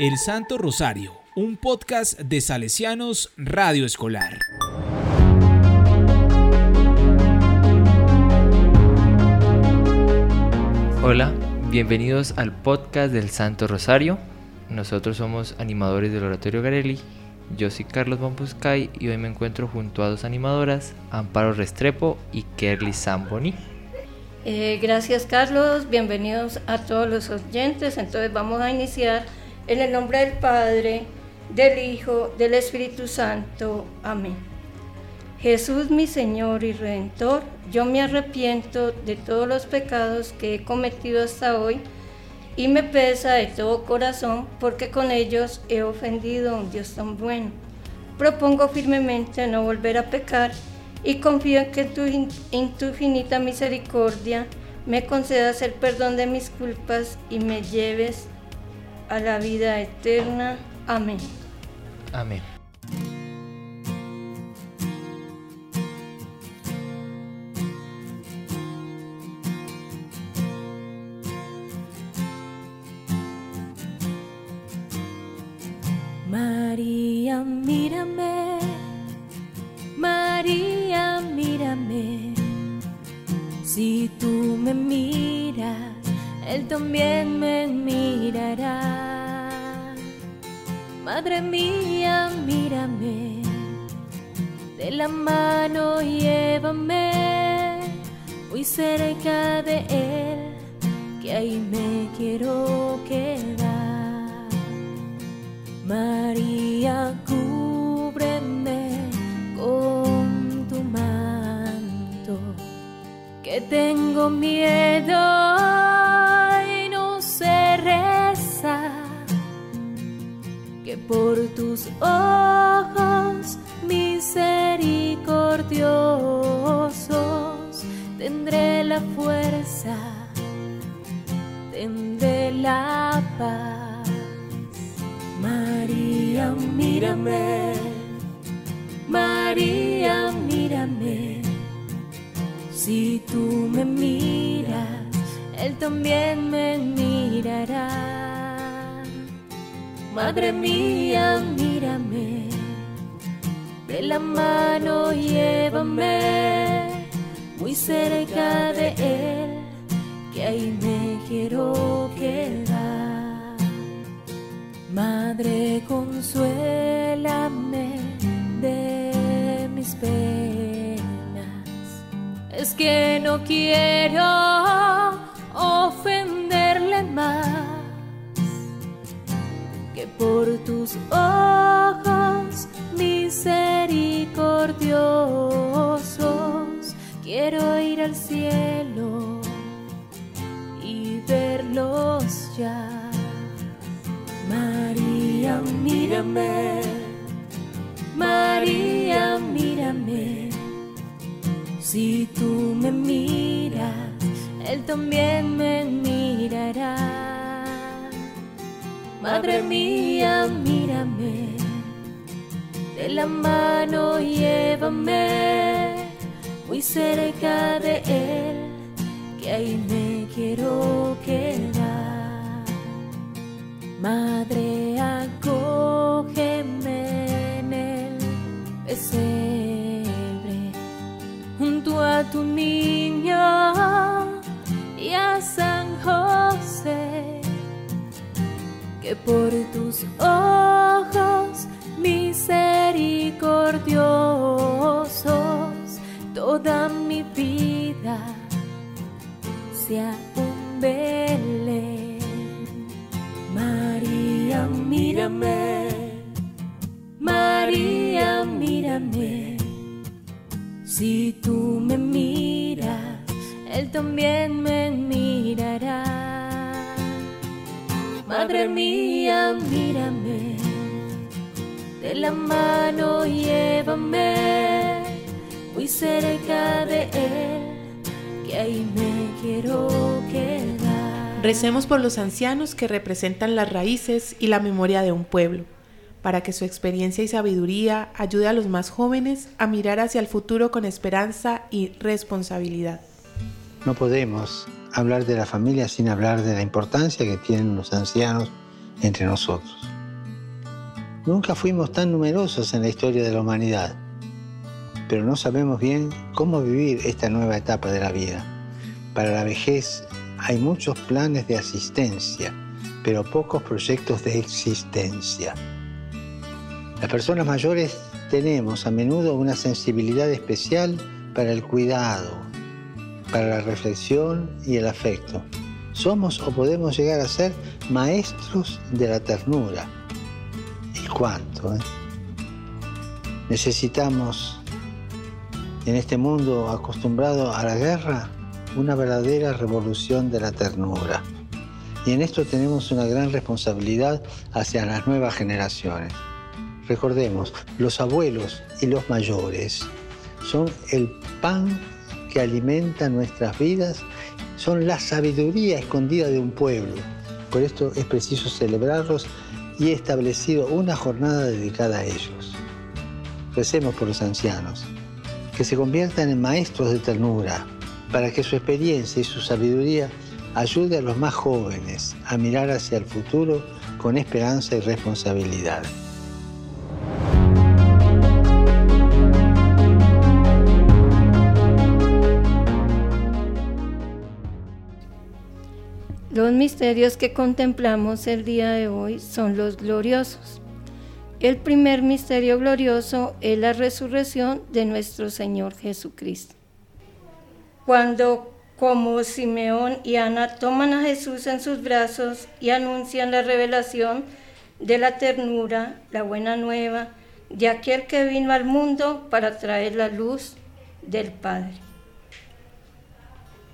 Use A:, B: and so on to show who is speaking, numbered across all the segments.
A: El Santo Rosario, un podcast de Salesianos Radio Escolar.
B: Hola, bienvenidos al podcast del Santo Rosario. Nosotros somos animadores del Oratorio Garelli. Yo soy Carlos Bampuscay y hoy me encuentro junto a dos animadoras, Amparo Restrepo y Kerly Zamboni.
C: Eh, gracias Carlos, bienvenidos a todos los oyentes. Entonces vamos a iniciar en el nombre del Padre, del Hijo, del Espíritu Santo. Amén. Jesús mi Señor y Redentor, yo me arrepiento de todos los pecados que he cometido hasta hoy y me pesa de todo corazón porque con ellos he ofendido a un Dios tan bueno. Propongo firmemente no volver a pecar y confío en que tu, en tu infinita misericordia me concedas el perdón de mis culpas y me lleves a la vida eterna. Amén.
B: Amén.
D: Misericordiosos tendré la fuerza, tendré la paz. María, mírame, María, mírame, si tú me miras, Él también me mirará. Madre mía, mírame, de la mano llévame, muy cerca de Él, que ahí me quiero quedar. Madre, consuélame de mis penas. Es que no quiero ofenderle más que por tus ojos misericordiosos quiero ir al cielo y verlos ya. María, mírame, María, mírame, si tú me miras, Él también me mirará. Madre mía, mírame, de la mano llévame, muy cerca de Él, que ahí me quiero quedar. Madre, acógeme en el pesebre, junto a tu niño y a San José, que por tus ojos misericordiosos toda mi vida sea un Belén. María, mírame, María, mírame, si tú me miras, Él también me mirará. Madre mía, mírame, de la mano llévame, muy cerca de Él, que ahí me quiero quedar.
E: Recemos por los ancianos que representan las raíces y la memoria de un pueblo, para que su experiencia y sabiduría ayude a los más jóvenes a mirar hacia el futuro con esperanza y responsabilidad.
F: No podemos hablar de la familia sin hablar de la importancia que tienen los ancianos entre nosotros. Nunca fuimos tan numerosos en la historia de la humanidad, pero no sabemos bien cómo vivir esta nueva etapa de la vida. Para la vejez hay muchos planes de asistencia, pero pocos proyectos de existencia. Las personas mayores tenemos a menudo una sensibilidad especial para el cuidado, para la reflexión y el afecto. Somos o podemos llegar a ser maestros de la ternura. ¿Y cuánto? Eh? Necesitamos, en este mundo acostumbrado a la guerra, una verdadera revolución de la ternura. Y en esto tenemos una gran responsabilidad hacia las nuevas generaciones. Recordemos, los abuelos y los mayores son el pan que alimenta nuestras vidas, son la sabiduría escondida de un pueblo. Por esto es preciso celebrarlos y he establecido una jornada dedicada a ellos. Recemos por los ancianos, que se conviertan en maestros de ternura, para que su experiencia y su sabiduría ayude a los más jóvenes a mirar hacia el futuro con esperanza y responsabilidad.
C: Los misterios que contemplamos el día de hoy son los gloriosos. El primer misterio glorioso es la resurrección de nuestro Señor Jesucristo. Cuando como Simeón y Ana toman a Jesús en sus brazos y anuncian la revelación de la ternura, la buena nueva, de aquel que vino al mundo para traer la luz del Padre.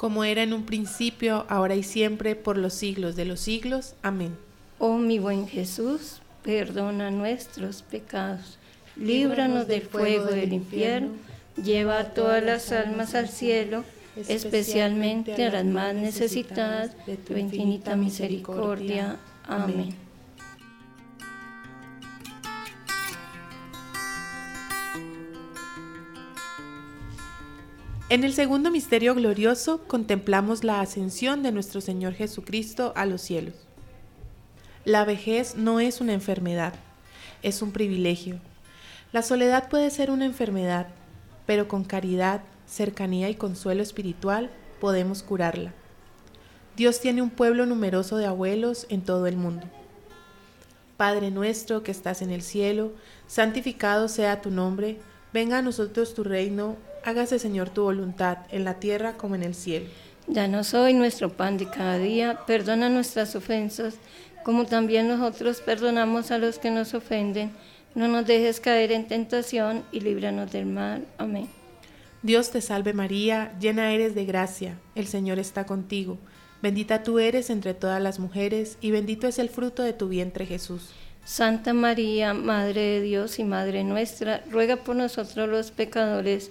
E: Como era en un principio, ahora y siempre, por los siglos de los siglos. Amén.
C: Oh mi buen Jesús, perdona nuestros pecados, líbranos del fuego del infierno, lleva a todas las almas al cielo, especialmente a las más necesitadas de tu infinita misericordia. Amén.
E: En el segundo misterio glorioso contemplamos la ascensión de nuestro Señor Jesucristo a los cielos. La vejez no es una enfermedad, es un privilegio. La soledad puede ser una enfermedad, pero con caridad, cercanía y consuelo espiritual podemos curarla. Dios tiene un pueblo numeroso de abuelos en todo el mundo. Padre nuestro que estás en el cielo, santificado sea tu nombre, venga a nosotros tu reino, hágase Señor tu voluntad, en la tierra como en el cielo.
C: Danos hoy nuestro pan de cada día, perdona nuestras ofensas, como también nosotros perdonamos a los que nos ofenden. No nos dejes caer en tentación y líbranos del mal. Amén.
E: Dios te salve María, llena eres de gracia, el Señor está contigo. Bendita tú eres entre todas las mujeres, y bendito es el fruto de tu vientre Jesús.
C: Santa María, Madre de Dios y Madre nuestra, ruega por nosotros los pecadores,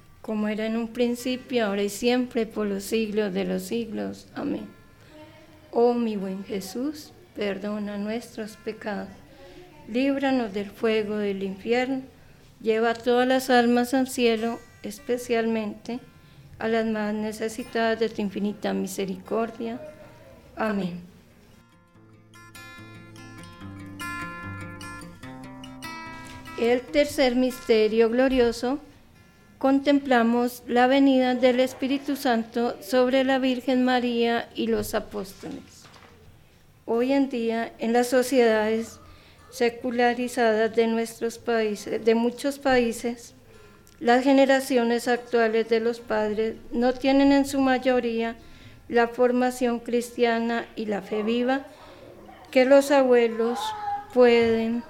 C: Como era en un principio, ahora y siempre, por los siglos de los siglos. Amén. Oh mi buen Jesús, perdona nuestros pecados, líbranos del fuego del infierno, lleva a todas las almas al cielo, especialmente a las más necesitadas de tu infinita misericordia. Amén. El tercer misterio glorioso contemplamos la venida del Espíritu Santo sobre la Virgen María y los apóstoles. Hoy en día, en las sociedades secularizadas de nuestros países, de muchos países, las generaciones actuales de los padres no tienen en su mayoría la formación cristiana y la fe viva que los abuelos pueden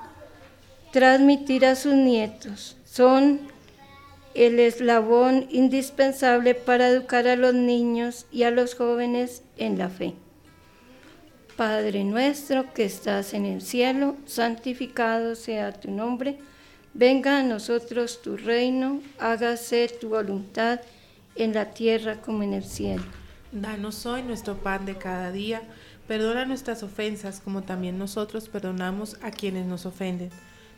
C: transmitir a sus nietos. Son el eslabón indispensable para educar a los niños y a los jóvenes en la fe. Padre nuestro que estás en el cielo, santificado sea tu nombre, venga a nosotros tu reino, hágase tu voluntad en la tierra como en el cielo.
E: Danos hoy nuestro pan de cada día, perdona nuestras ofensas como también nosotros perdonamos a quienes nos ofenden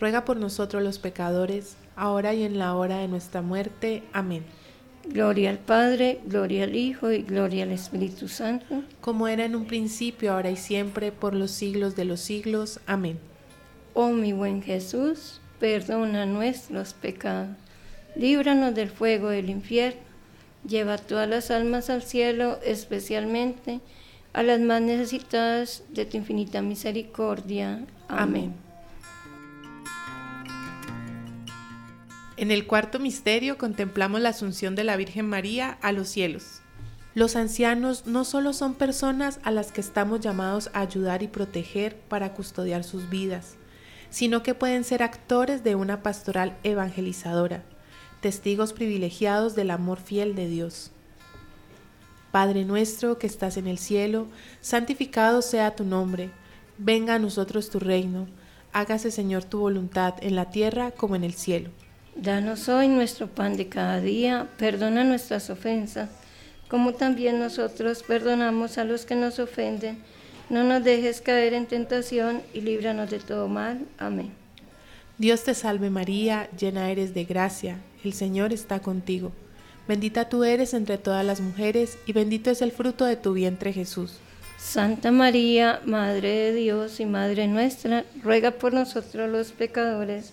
E: ruega por nosotros los pecadores, ahora y en la hora de nuestra muerte. Amén.
C: Gloria al Padre, gloria al Hijo y gloria al Espíritu Santo.
E: Como era en un principio, ahora y siempre, por los siglos de los siglos. Amén.
C: Oh mi buen Jesús, perdona nuestros pecados, líbranos del fuego del infierno, lleva todas las almas al cielo, especialmente a las más necesitadas de tu infinita misericordia. Amén.
E: En el cuarto misterio contemplamos la asunción de la Virgen María a los cielos. Los ancianos no solo son personas a las que estamos llamados a ayudar y proteger para custodiar sus vidas, sino que pueden ser actores de una pastoral evangelizadora, testigos privilegiados del amor fiel de Dios. Padre nuestro que estás en el cielo, santificado sea tu nombre, venga a nosotros tu reino, hágase Señor tu voluntad en la tierra como en el cielo.
C: Danos hoy nuestro pan de cada día, perdona nuestras ofensas, como también nosotros perdonamos a los que nos ofenden. No nos dejes caer en tentación y líbranos de todo mal. Amén.
E: Dios te salve María, llena eres de gracia, el Señor está contigo. Bendita tú eres entre todas las mujeres y bendito es el fruto de tu vientre Jesús.
C: Santa María, Madre de Dios y Madre nuestra, ruega por nosotros los pecadores,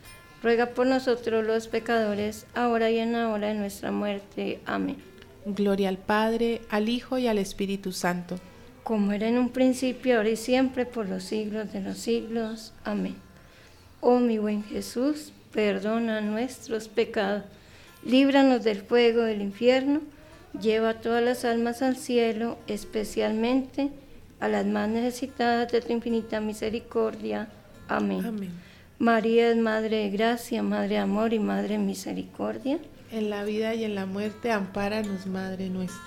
C: ruega por nosotros los pecadores, ahora y en la hora de nuestra muerte. Amén.
E: Gloria al Padre, al Hijo y al Espíritu Santo.
C: Como era en un principio, ahora y siempre, por los siglos de los siglos. Amén. Oh mi buen Jesús, perdona nuestros pecados, líbranos del fuego del infierno, lleva a todas las almas al cielo, especialmente a las más necesitadas de tu infinita misericordia. Amén.
E: Amén.
C: María es Madre de Gracia, Madre de Amor y Madre de Misericordia.
E: En la vida y en la muerte, ampáranos, Madre nuestra.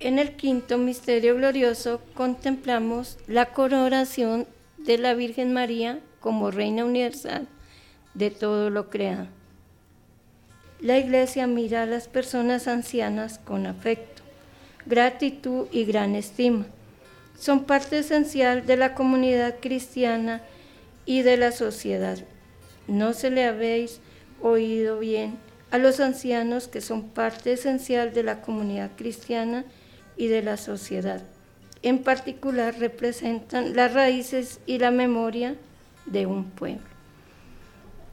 C: En el quinto misterio glorioso contemplamos la coronación de la Virgen María como Reina Universal de todo lo creado. La Iglesia mira a las personas ancianas con afecto, gratitud y gran estima. Son parte esencial de la comunidad cristiana y de la sociedad. No se le habéis oído bien a los ancianos que son parte esencial de la comunidad cristiana y de la sociedad. En particular representan las raíces y la memoria de un pueblo.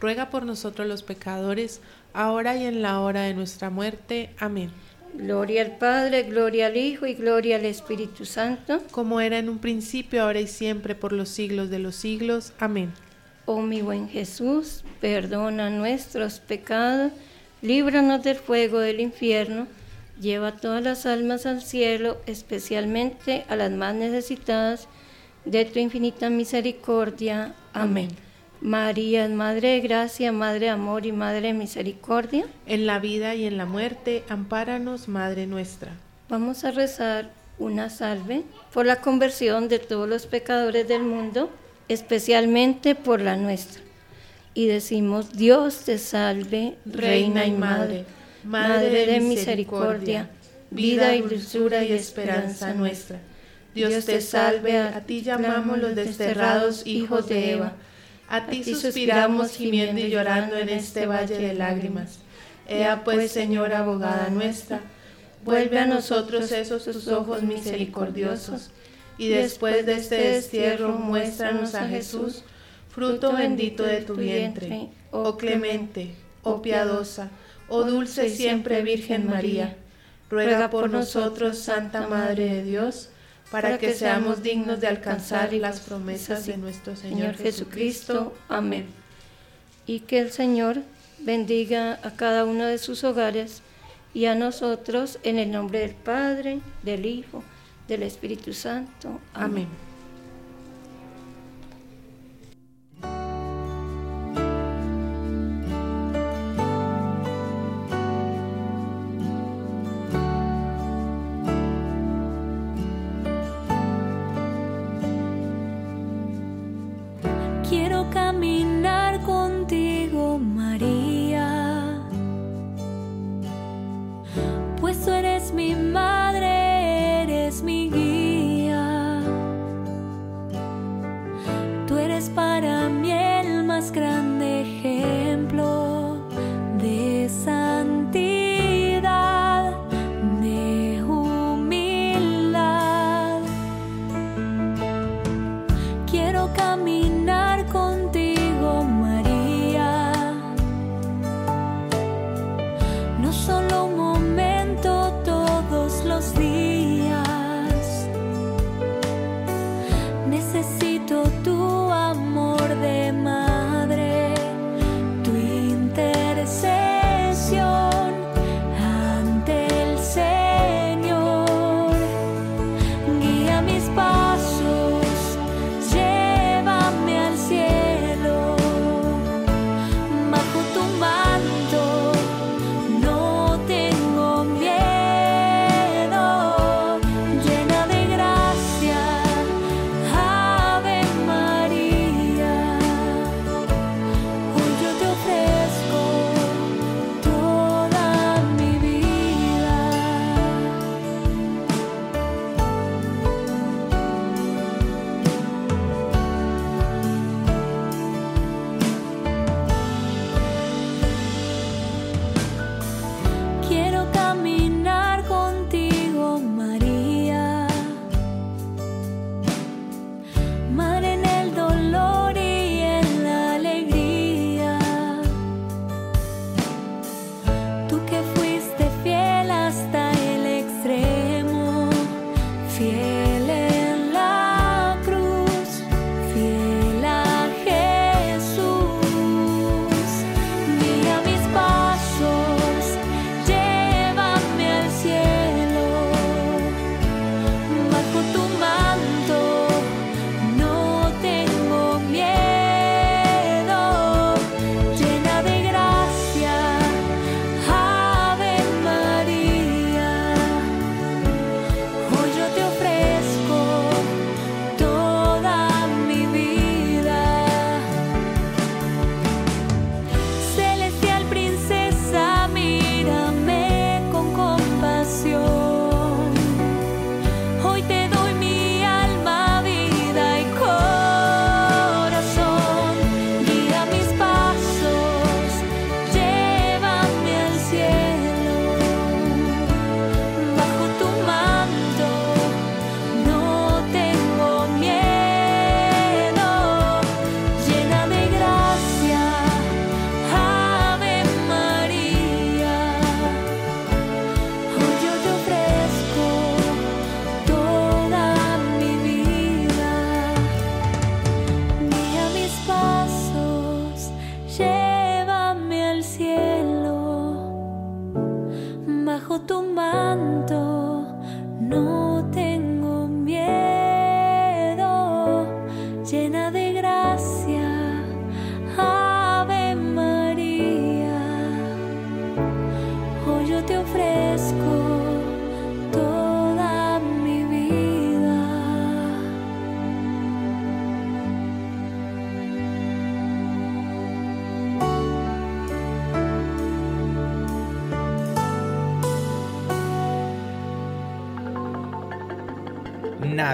E: ruega por nosotros los pecadores, ahora y en la hora de nuestra muerte. Amén.
C: Gloria al Padre, gloria al Hijo y gloria al Espíritu Santo.
E: Como era en un principio, ahora y siempre, por los siglos de los siglos. Amén.
C: Oh mi buen Jesús, perdona nuestros pecados, líbranos del fuego del infierno, lleva todas las almas al cielo, especialmente a las más necesitadas de tu infinita misericordia. Amén. María, Madre de Gracia, Madre de Amor y Madre de Misericordia.
E: En la vida y en la muerte, ampáranos, Madre nuestra.
C: Vamos a rezar una salve por la conversión de todos los pecadores del mundo, especialmente por la nuestra. Y decimos, Dios te salve, Reina y Madre, Madre de misericordia, vida y dulzura y esperanza nuestra.
E: Dios te salve, a ti llamamos los desterrados hijos de Eva. A ti suspiramos gimiendo y llorando en este valle de lágrimas. Ea pues, Señora abogada nuestra, vuelve a nosotros esos tus ojos misericordiosos, y después de este destierro muéstranos a Jesús, fruto bendito de tu vientre, oh clemente, oh piadosa, oh dulce y siempre Virgen María. Ruega por nosotros, Santa Madre de Dios, para que seamos dignos de alcanzar las promesas de nuestro Señor Jesucristo. Amén.
C: Y que el Señor bendiga a cada uno de sus hogares y a nosotros en el nombre del Padre, del Hijo, del Espíritu Santo.
E: Amén.
D: Quiero